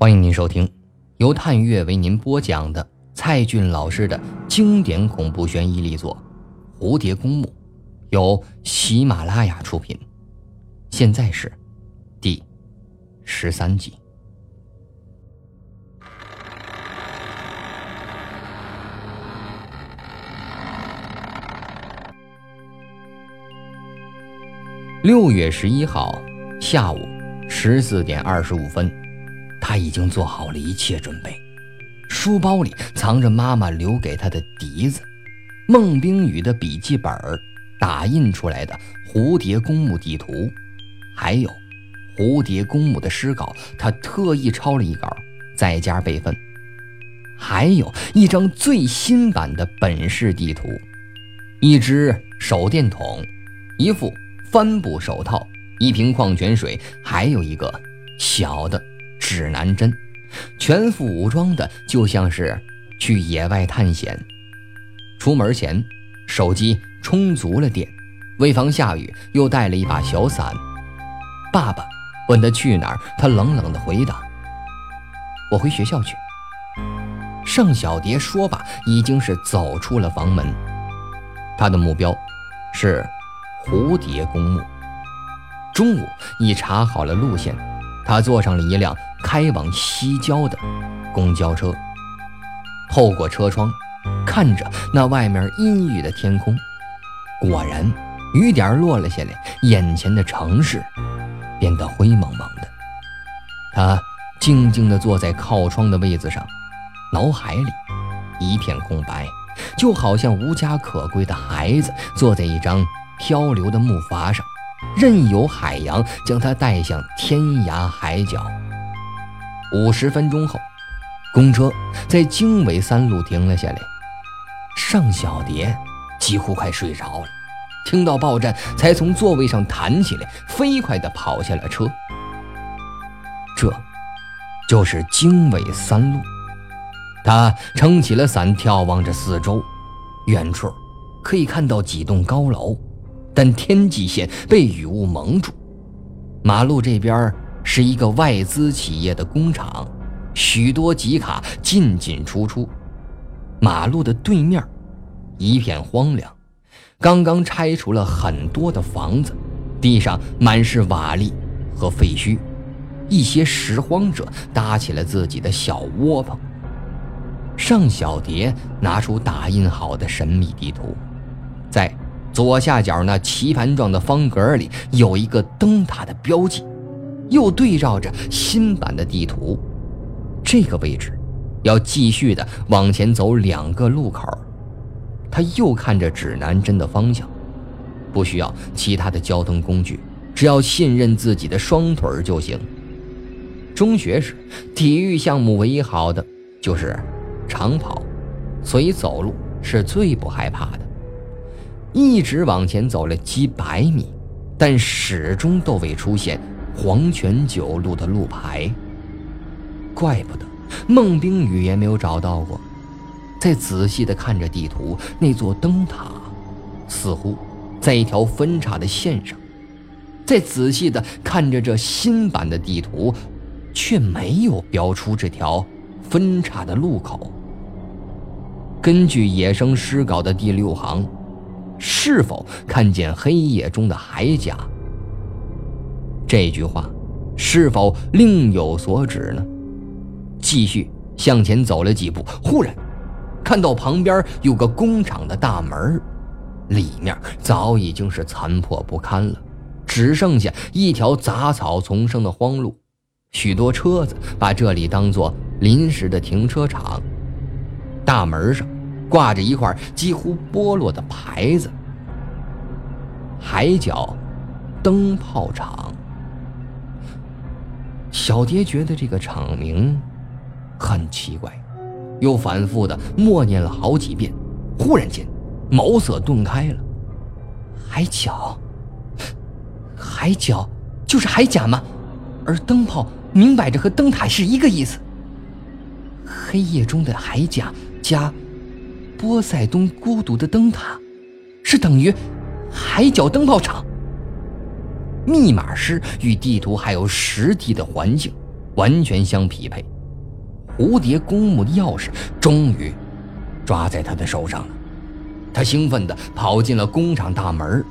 欢迎您收听由探月为您播讲的蔡骏老师的经典恐怖悬疑力作《蝴蝶公墓》，由喜马拉雅出品。现在是第十三集。六月十一号下午十四点二十五分。他已经做好了一切准备，书包里藏着妈妈留给他的笛子，孟冰雨的笔记本打印出来的蝴蝶公墓地图，还有蝴蝶公墓的诗稿，他特意抄了一稿，在家备份。还有一张最新版的本市地图，一只手电筒，一副帆布手套，一瓶矿泉水，还有一个小的。指南针，全副武装的，就像是去野外探险。出门前，手机充足了电，为防下雨，又带了一把小伞。爸爸问他去哪儿，他冷冷地回答：“我回学校去。”盛小蝶说罢，已经是走出了房门。他的目标是蝴蝶公墓。中午已查好了路线，他坐上了一辆。开往西郊的公交车，透过车窗，看着那外面阴郁的天空，果然雨点落了下来，眼前的城市变得灰蒙蒙的。他静静地坐在靠窗的位子上，脑海里一片空白，就好像无家可归的孩子坐在一张漂流的木筏上，任由海洋将他带向天涯海角。五十分钟后，公车在经纬三路停了下来。尚小蝶几乎快睡着了，听到报站才从座位上弹起来，飞快地跑下了车。这，就是经纬三路。他撑起了伞，眺望着四周，远处可以看到几栋高楼，但天际线被雨雾蒙住。马路这边。是一个外资企业的工厂，许多集卡进进出出。马路的对面，一片荒凉，刚刚拆除了很多的房子，地上满是瓦砾和废墟。一些拾荒者搭起了自己的小窝棚。尚小蝶拿出打印好的神秘地图，左下角那棋盘状的方格里有一个灯塔的标记。又对照着新版的地图，这个位置要继续的往前走两个路口。他又看着指南针的方向，不需要其他的交通工具，只要信任自己的双腿就行。中学时，体育项目唯一好的就是长跑，所以走路是最不害怕的。一直往前走了几百米，但始终都未出现。黄泉九路的路牌，怪不得孟冰雨也没有找到过。再仔细的看着地图，那座灯塔似乎在一条分叉的线上。再仔细的看着这新版的地图，却没有标出这条分叉的路口。根据野生诗稿的第六行，是否看见黑夜中的海甲？这句话是否另有所指呢？继续向前走了几步，忽然看到旁边有个工厂的大门，里面早已经是残破不堪了，只剩下一条杂草丛生的荒路，许多车子把这里当做临时的停车场。大门上挂着一块几乎剥落的牌子：“海角灯泡厂。”小蝶觉得这个厂名很奇怪，又反复的默念了好几遍。忽然间，茅塞顿开了。海角，海角就是海甲吗？而灯泡明摆着和灯塔是一个意思。黑夜中的海甲加波塞冬孤独的灯塔，是等于海角灯泡厂。密码师与地图还有实地的环境，完全相匹配。蝴蝶公墓的钥匙终于抓在他的手上了，他兴奋地跑进了工厂大门。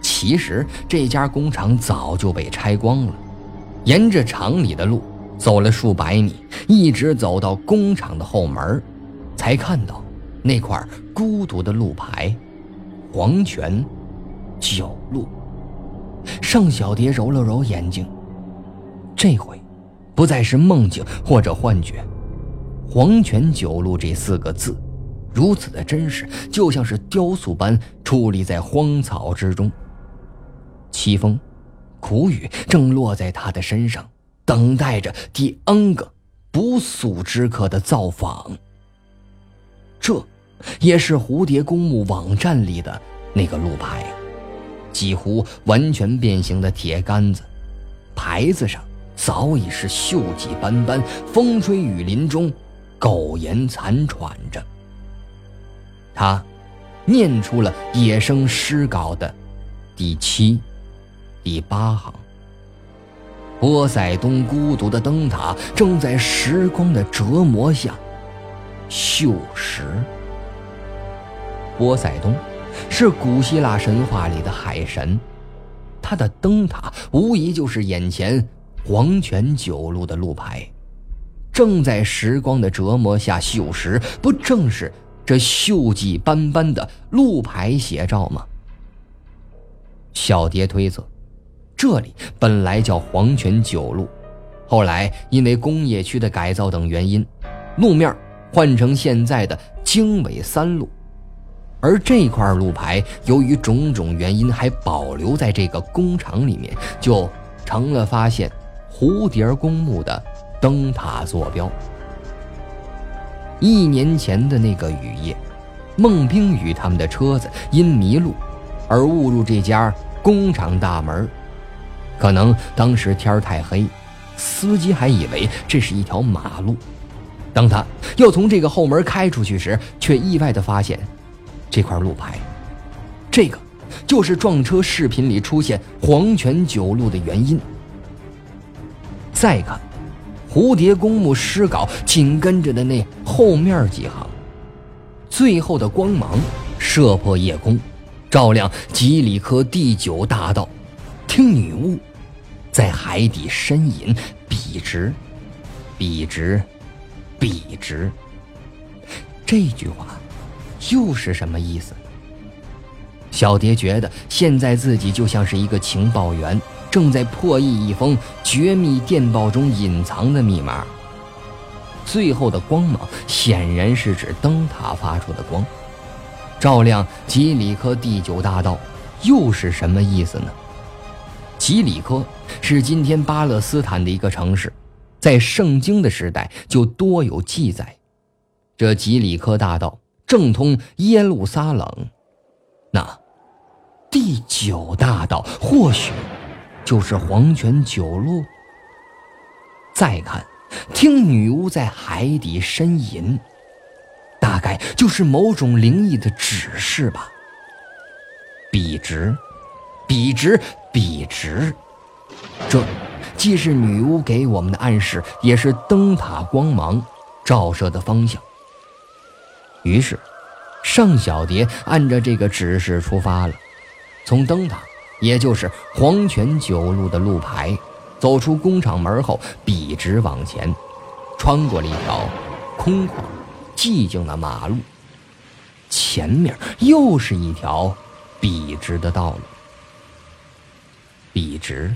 其实这家工厂早就被拆光了，沿着厂里的路走了数百米，一直走到工厂的后门，才看到那块孤独的路牌——黄泉九路。尚小蝶揉了揉眼睛，这回不再是梦境或者幻觉。黄泉九路这四个字，如此的真实，就像是雕塑般矗立在荒草之中。凄风、苦雨正落在他的身上，等待着第 N 个不速之客的造访。这，也是蝴蝶公墓网站里的那个路牌。几乎完全变形的铁杆子，牌子上早已是锈迹斑斑，风吹雨淋中苟延残喘着。他念出了野生诗稿的第七、第八行：“波塞冬孤独的灯塔正在时光的折磨下锈蚀。”波塞冬。是古希腊神话里的海神，他的灯塔无疑就是眼前黄泉九路的路牌，正在时光的折磨下锈蚀，不正是这锈迹斑斑的路牌写照吗？小蝶推测，这里本来叫黄泉九路，后来因为工业区的改造等原因，路面换成现在的经纬三路。而这块路牌由于种种原因还保留在这个工厂里面，就成了发现蝴蝶公墓的灯塔坐标。一年前的那个雨夜，孟冰雨他们的车子因迷路而误入这家工厂大门，可能当时天太黑，司机还以为这是一条马路。当他要从这个后门开出去时，却意外的发现。这块路牌，这个就是撞车视频里出现黄泉九路的原因。再看蝴蝶公墓诗稿紧跟着的那后面几行，最后的光芒射破夜空，照亮吉里科第九大道。听女巫在海底呻吟，笔直，笔直，笔直。这句话。又是什么意思？小蝶觉得现在自己就像是一个情报员，正在破译一封绝密电报中隐藏的密码。最后的光芒显然是指灯塔发出的光，照亮吉里科第九大道，又是什么意思呢？吉里科是今天巴勒斯坦的一个城市，在圣经的时代就多有记载。这吉里科大道。正通耶路撒冷，那第九大道或许就是黄泉九路。再看，听女巫在海底呻吟，大概就是某种灵异的指示吧。笔直，笔直，笔直，这既是女巫给我们的暗示，也是灯塔光芒照射的方向。于是，尚小蝶按照这个指示出发了，从灯塔，也就是黄泉九路的路牌，走出工厂门后，笔直往前，穿过了一条空旷、寂静的马路。前面又是一条笔直的道路，笔直，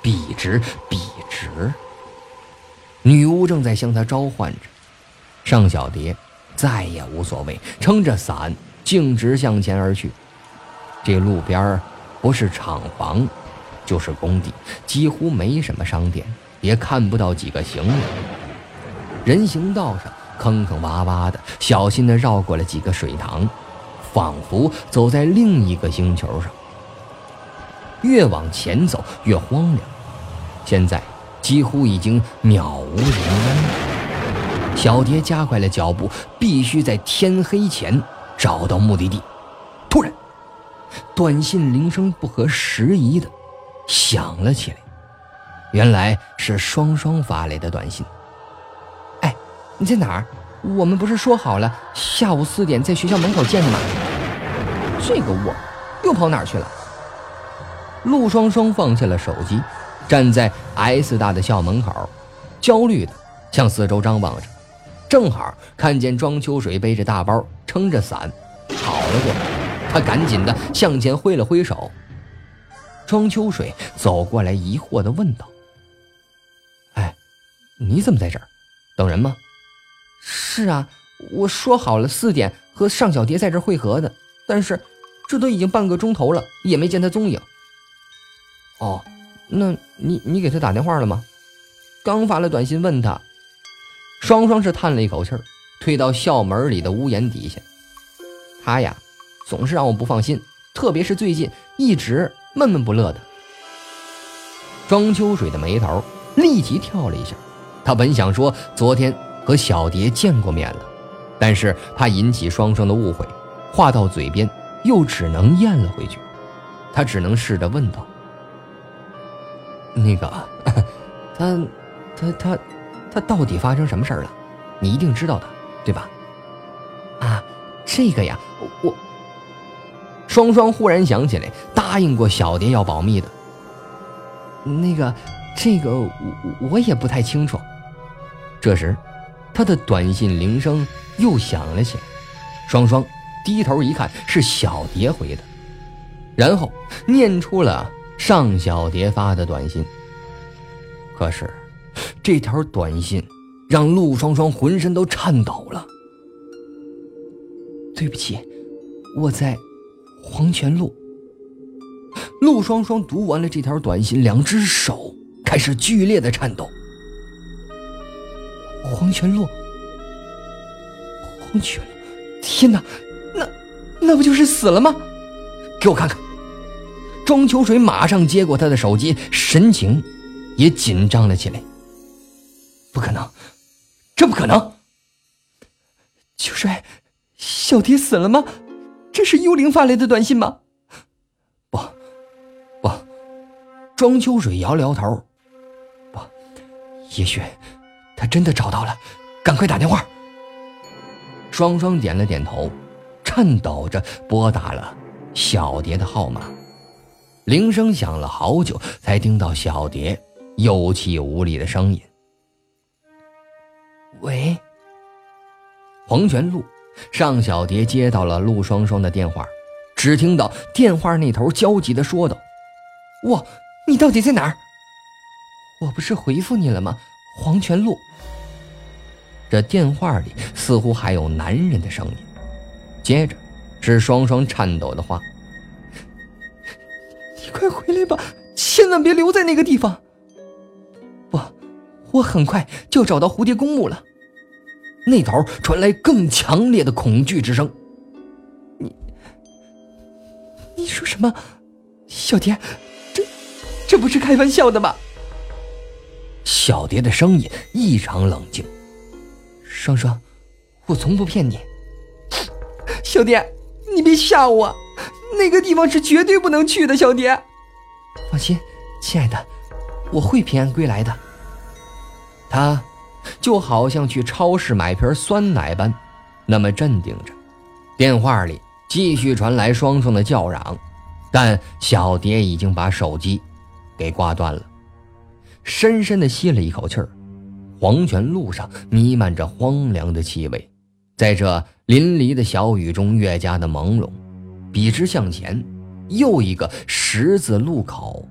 笔直，笔直。女巫正在向他召唤着，尚小蝶。再也无所谓，撑着伞径直向前而去。这路边不是厂房，就是工地，几乎没什么商店，也看不到几个行人。人行道上坑坑洼洼的，小心地绕过了几个水塘，仿佛走在另一个星球上。越往前走越荒凉，现在几乎已经渺无人烟。小蝶加快了脚步，必须在天黑前找到目的地。突然，短信铃声不合时宜的响了起来。原来是双双发来的短信。哎，你在哪儿？我们不是说好了下午四点在学校门口见的吗？这个我又跑哪儿去了？陆双双放下了手机，站在 S 大的校门口，焦虑的向四周张望着，正好看见庄秋水背着大包，撑着伞跑了过来，他赶紧的向前挥了挥手。庄秋水走过来，疑惑的问道：“哎，你怎么在这儿？等人吗？”“是啊，我说好了四点和尚小蝶在这汇合的，但是这都已经半个钟头了，也没见他踪影。”哦，那你你给他打电话了吗？刚发了短信问他。双双是叹了一口气儿，退到校门里的屋檐底下。他呀，总是让我不放心，特别是最近一直闷闷不乐的。庄秋水的眉头立即跳了一下，他本想说昨天和小蝶见过面了，但是怕引起双双的误会，话到嘴边又只能咽了回去。他只能试着问道。那个，他，他，他，他到底发生什么事儿了？你一定知道的，对吧？啊，这个呀，我……双双忽然想起来，答应过小蝶要保密的。那个，这个我我也不太清楚。这时，他的短信铃声又响了起来。双双低头一看，是小蝶回的，然后念出了。尚小蝶发的短信。可是，这条短信让陆双双浑身都颤抖了。对不起，我在黄泉路。陆双双读完了这条短信，两只手开始剧烈的颤抖。黄泉路，黄泉路，天哪，那那不就是死了吗？给我看看。庄秋水马上接过他的手机，神情也紧张了起来。不可能，这不可能！秋水，小蝶死了吗？这是幽灵发来的短信吗？不，不。庄秋水摇了摇头。不，也许他真的找到了，赶快打电话。双双点了点头，颤抖着拨打了小蝶的号码。铃声响了好久，才听到小蝶有气无力的声音：“喂。”黄泉路，尚小蝶接到了陆双双的电话，只听到电话那头焦急的说道：“我，你到底在哪儿？我不是回复你了吗？黄泉路。”这电话里似乎还有男人的声音，接着是双双颤抖的话。你快回来吧，千万别留在那个地方。不，我很快就找到蝴蝶公墓了。那头传来更强烈的恐惧之声。你，你说什么？小蝶，这，这不是开玩笑的吧？小蝶的声音异常冷静。双双，我从不骗你。小蝶，你别吓我。那个地方是绝对不能去的，小蝶。放心，亲爱的，我会平安归来的。他，就好像去超市买瓶酸奶般，那么镇定着。电话里继续传来双双的叫嚷，但小蝶已经把手机给挂断了。深深的吸了一口气儿，黄泉路上弥漫着荒凉的气味，在这淋漓的小雨中越加的朦胧。笔直向前，又一个十字路口，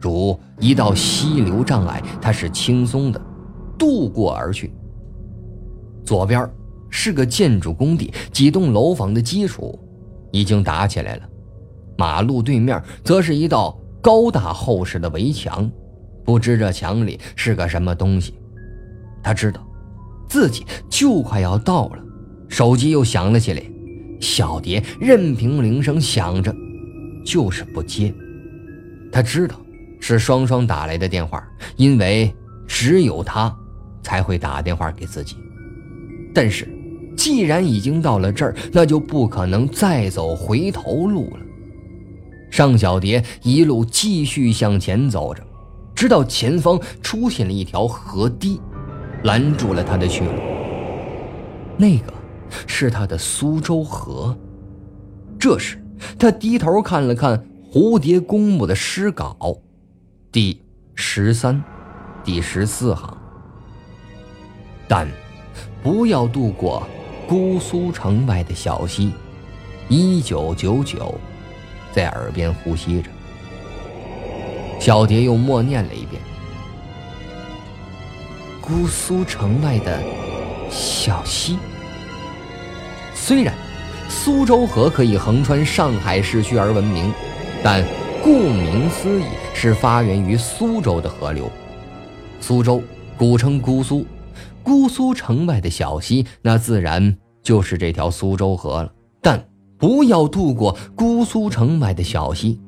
如一道溪流障碍，他是轻松的渡过而去。左边是个建筑工地，几栋楼房的基础已经打起来了。马路对面则是一道高大厚实的围墙，不知这墙里是个什么东西。他知道，自己就快要到了，手机又响了起来。小蝶任凭铃声响着，就是不接。他知道是双双打来的电话，因为只有他才会打电话给自己。但是，既然已经到了这儿，那就不可能再走回头路了。尚小蝶一路继续向前走着，直到前方出现了一条河堤，拦住了他的去路。那个是他的苏州河。这时，他低头看了看蝴蝶公墓的诗稿，第十三、第十四行。但不要渡过姑苏城外的小溪。一九九九，在耳边呼吸着。小蝶又默念了一遍：“姑苏城外的小溪。”虽然苏州河可以横穿上海市区而闻名，但顾名思义是发源于苏州的河流。苏州古称姑苏，姑苏城外的小溪，那自然就是这条苏州河了。但不要渡过姑苏城外的小溪，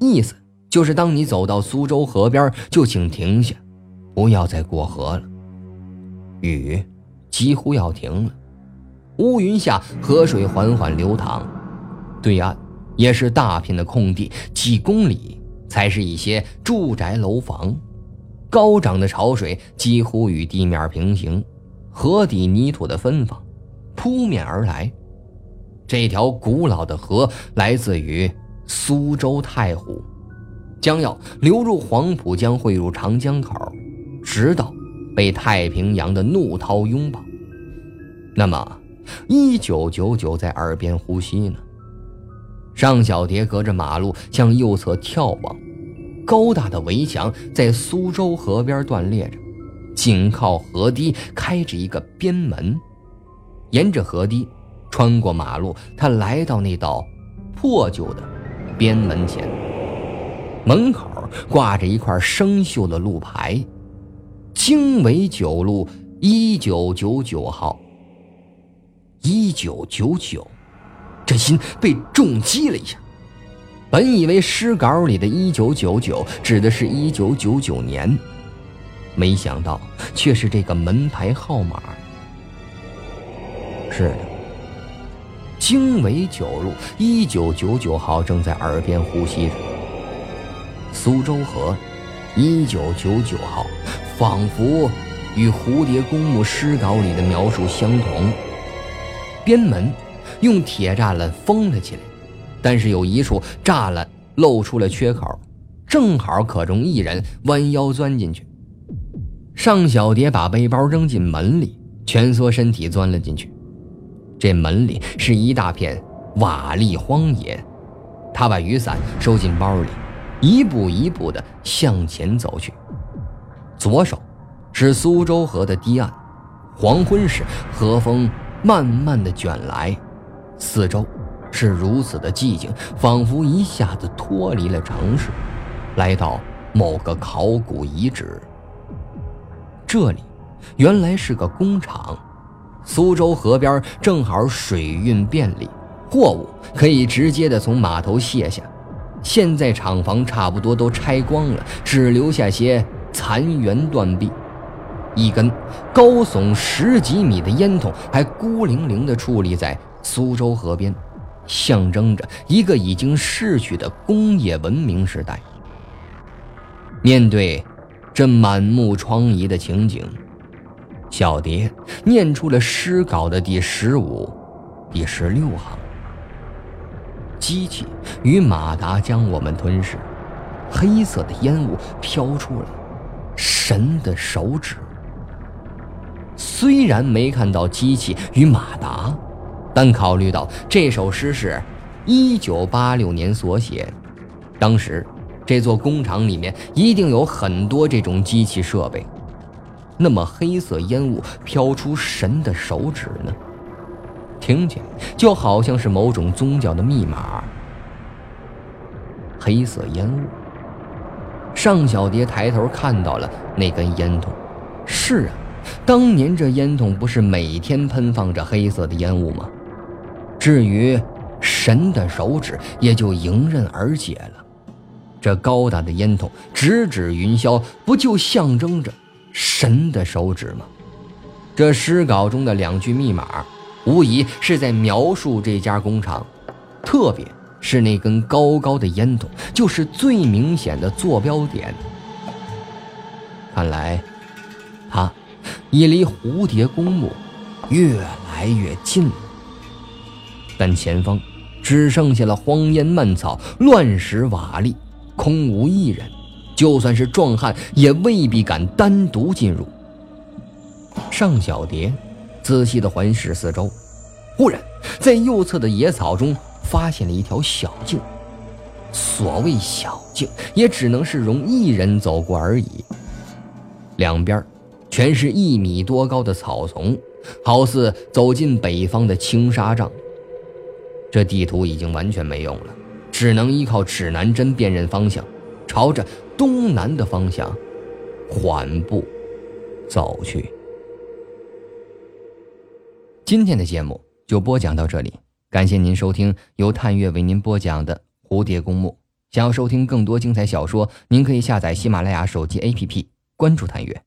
意思就是当你走到苏州河边，就请停下，不要再过河了。雨几乎要停了，乌云下河水缓缓流淌，对岸也是大片的空地，几公里才是一些住宅楼房，高涨的潮水几乎与地面平行，河底泥土的芬芳扑面而来。这条古老的河来自于苏州太湖，将要流入黄浦江，汇入长江口，直到被太平洋的怒涛拥抱。那么，一九九九在耳边呼吸呢？尚小蝶隔着马路向右侧眺望，高大的围墙在苏州河边断裂着，紧靠河堤开着一个边门，沿着河堤。穿过马路，他来到那道破旧的边门前。门口挂着一块生锈的路牌：“经纬九路一九九九号。”一九九九，这心被重击了一下。本以为诗稿里的一九九九指的是一九九九年，没想到却是这个门牌号码。是的。经纬九路一九九九号正在耳边呼吸着。苏州河，一九九九号，仿佛与蝴蝶公墓诗稿里的描述相同。边门用铁栅栏封了起来，但是有一处栅栏露出了缺口，正好可容一人弯腰钻进去。尚小蝶把背包扔进门里，蜷缩身体钻了进去。这门里是一大片瓦砾荒野，他把雨伞收进包里，一步一步地向前走去。左手是苏州河的堤岸，黄昏时河风慢慢地卷来，四周是如此的寂静，仿佛一下子脱离了城市，来到某个考古遗址。这里原来是个工厂。苏州河边正好水运便利，货物可以直接的从码头卸下。现在厂房差不多都拆光了，只留下些残垣断壁。一根高耸十几米的烟筒还孤零零地矗立在苏州河边，象征着一个已经逝去的工业文明时代。面对这满目疮痍的情景。小蝶念出了诗稿的第十五、第十六行：“机器与马达将我们吞噬，黑色的烟雾飘出了，神的手指。”虽然没看到机器与马达，但考虑到这首诗是一九八六年所写，当时这座工厂里面一定有很多这种机器设备。那么黑色烟雾飘出神的手指呢？听起来就好像是某种宗教的密码。黑色烟雾。尚小蝶抬头看到了那根烟筒。是啊，当年这烟筒不是每天喷放着黑色的烟雾吗？至于神的手指，也就迎刃而解了。这高大的烟筒直指云霄，不就象征着？神的手指吗？这诗稿中的两句密码，无疑是在描述这家工厂，特别是那根高高的烟筒，就是最明显的坐标点。看来，他已离蝴蝶公墓越来越近了。但前方只剩下了荒烟蔓草、乱石瓦砾，空无一人。就算是壮汉，也未必敢单独进入。尚小蝶仔细地环视四周，忽然在右侧的野草中发现了一条小径。所谓小径，也只能是容一人走过而已。两边全是一米多高的草丛，好似走进北方的青纱帐。这地图已经完全没用了，只能依靠指南针辨认方向，朝着东南的方向缓步走去。今天的节目就播讲到这里，感谢您收听由探月为您播讲的《蝴蝶公墓》。想要收听更多精彩小说，您可以下载喜马拉雅手机 APP，关注探月。